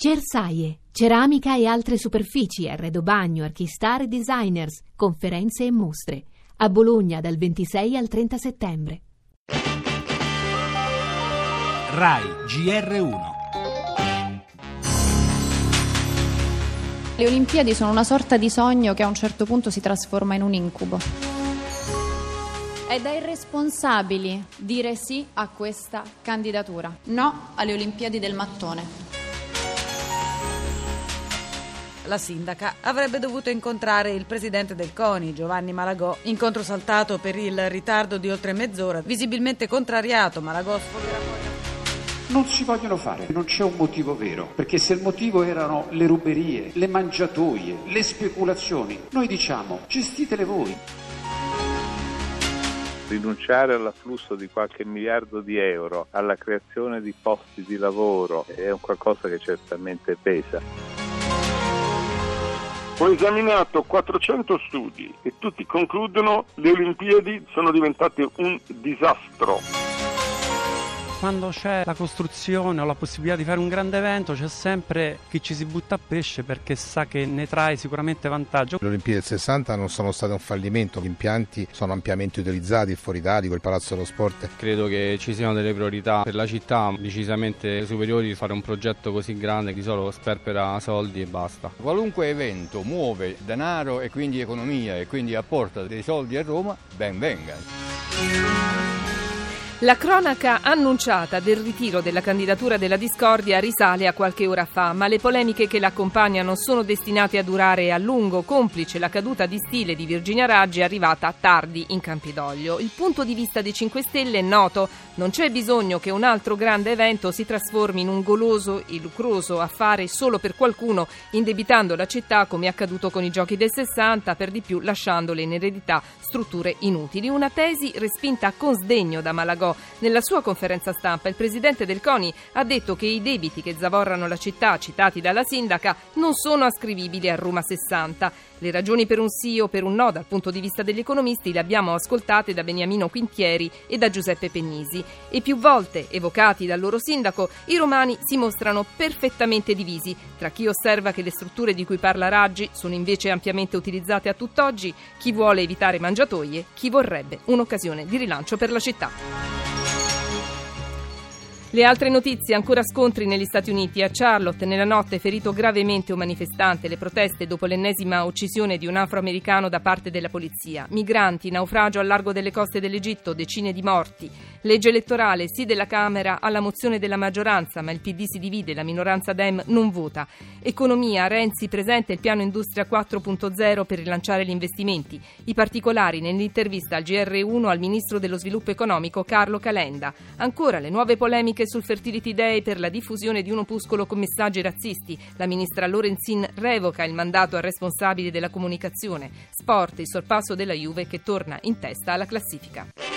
Cersaie, ceramica e altre superfici, arredo bagno, archistar e designers, conferenze e mostre. A Bologna dal 26 al 30 settembre. RAI GR1 Le Olimpiadi sono una sorta di sogno che a un certo punto si trasforma in un incubo. È da irresponsabili dire sì a questa candidatura. No alle Olimpiadi del mattone. La sindaca avrebbe dovuto incontrare il presidente del CONI, Giovanni Malagò. Incontro saltato per il ritardo di oltre mezz'ora. Visibilmente contrariato, Malagò poi. Non si vogliono fare, non c'è un motivo vero, perché se il motivo erano le ruberie, le mangiatoie, le speculazioni, noi diciamo gestitele voi. rinunciare all'afflusso di qualche miliardo di euro, alla creazione di posti di lavoro, è un qualcosa che certamente pesa. Ho esaminato 400 studi e tutti concludono che le Olimpiadi sono diventate un disastro. Quando c'è la costruzione o la possibilità di fare un grande evento c'è sempre chi ci si butta a pesce perché sa che ne trae sicuramente vantaggio. Le Olimpiadi del 60 non sono state un fallimento, gli impianti sono ampiamente utilizzati, fuori d'Italia, il Palazzo dello Sport. Credo che ci siano delle priorità per la città decisamente superiori, fare un progetto così grande che solo sperpera soldi e basta. Qualunque evento muove denaro e quindi economia e quindi apporta dei soldi a Roma, ben venga. La cronaca annunciata del ritiro della candidatura della discordia risale a qualche ora fa, ma le polemiche che l'accompagnano sono destinate a durare a lungo, complice la caduta di stile di Virginia Raggi arrivata tardi in Campidoglio. Il punto di vista dei 5 Stelle è noto, non c'è bisogno che un altro grande evento si trasformi in un goloso e lucroso affare solo per qualcuno, indebitando la città come è accaduto con i giochi del 60, per di più lasciandole in eredità strutture inutili. Una tesi respinta con sdegno da Malagò nella sua conferenza stampa il presidente del CONI ha detto che i debiti che zavorrano la città, citati dalla sindaca, non sono ascrivibili a Roma 60. Le ragioni per un sì o per un no dal punto di vista degli economisti le abbiamo ascoltate da Beniamino Quintieri e da Giuseppe Pennisi e più volte evocati dal loro sindaco, i romani si mostrano perfettamente divisi tra chi osserva che le strutture di cui parla Raggi sono invece ampiamente utilizzate a tutt'oggi, chi vuole evitare mangiatoie, chi vorrebbe un'occasione di rilancio per la città. Le altre notizie, ancora scontri negli Stati Uniti. A Charlotte, nella notte, ferito gravemente un manifestante. Le proteste dopo l'ennesima uccisione di un afroamericano da parte della polizia. Migranti, naufragio al largo delle coste dell'Egitto, decine di morti. Legge elettorale, sì della Camera alla mozione della maggioranza, ma il PD si divide, la minoranza Dem non vota. Economia, Renzi presenta il piano Industria 4.0 per rilanciare gli investimenti. I particolari nell'intervista al GR1 al ministro dello sviluppo economico Carlo Calenda. Ancora le nuove polemiche sul Fertility Day per la diffusione di un opuscolo con messaggi razzisti. La ministra Lorenzin revoca il mandato al responsabile della comunicazione. Sport, il sorpasso della Juve che torna in testa alla classifica.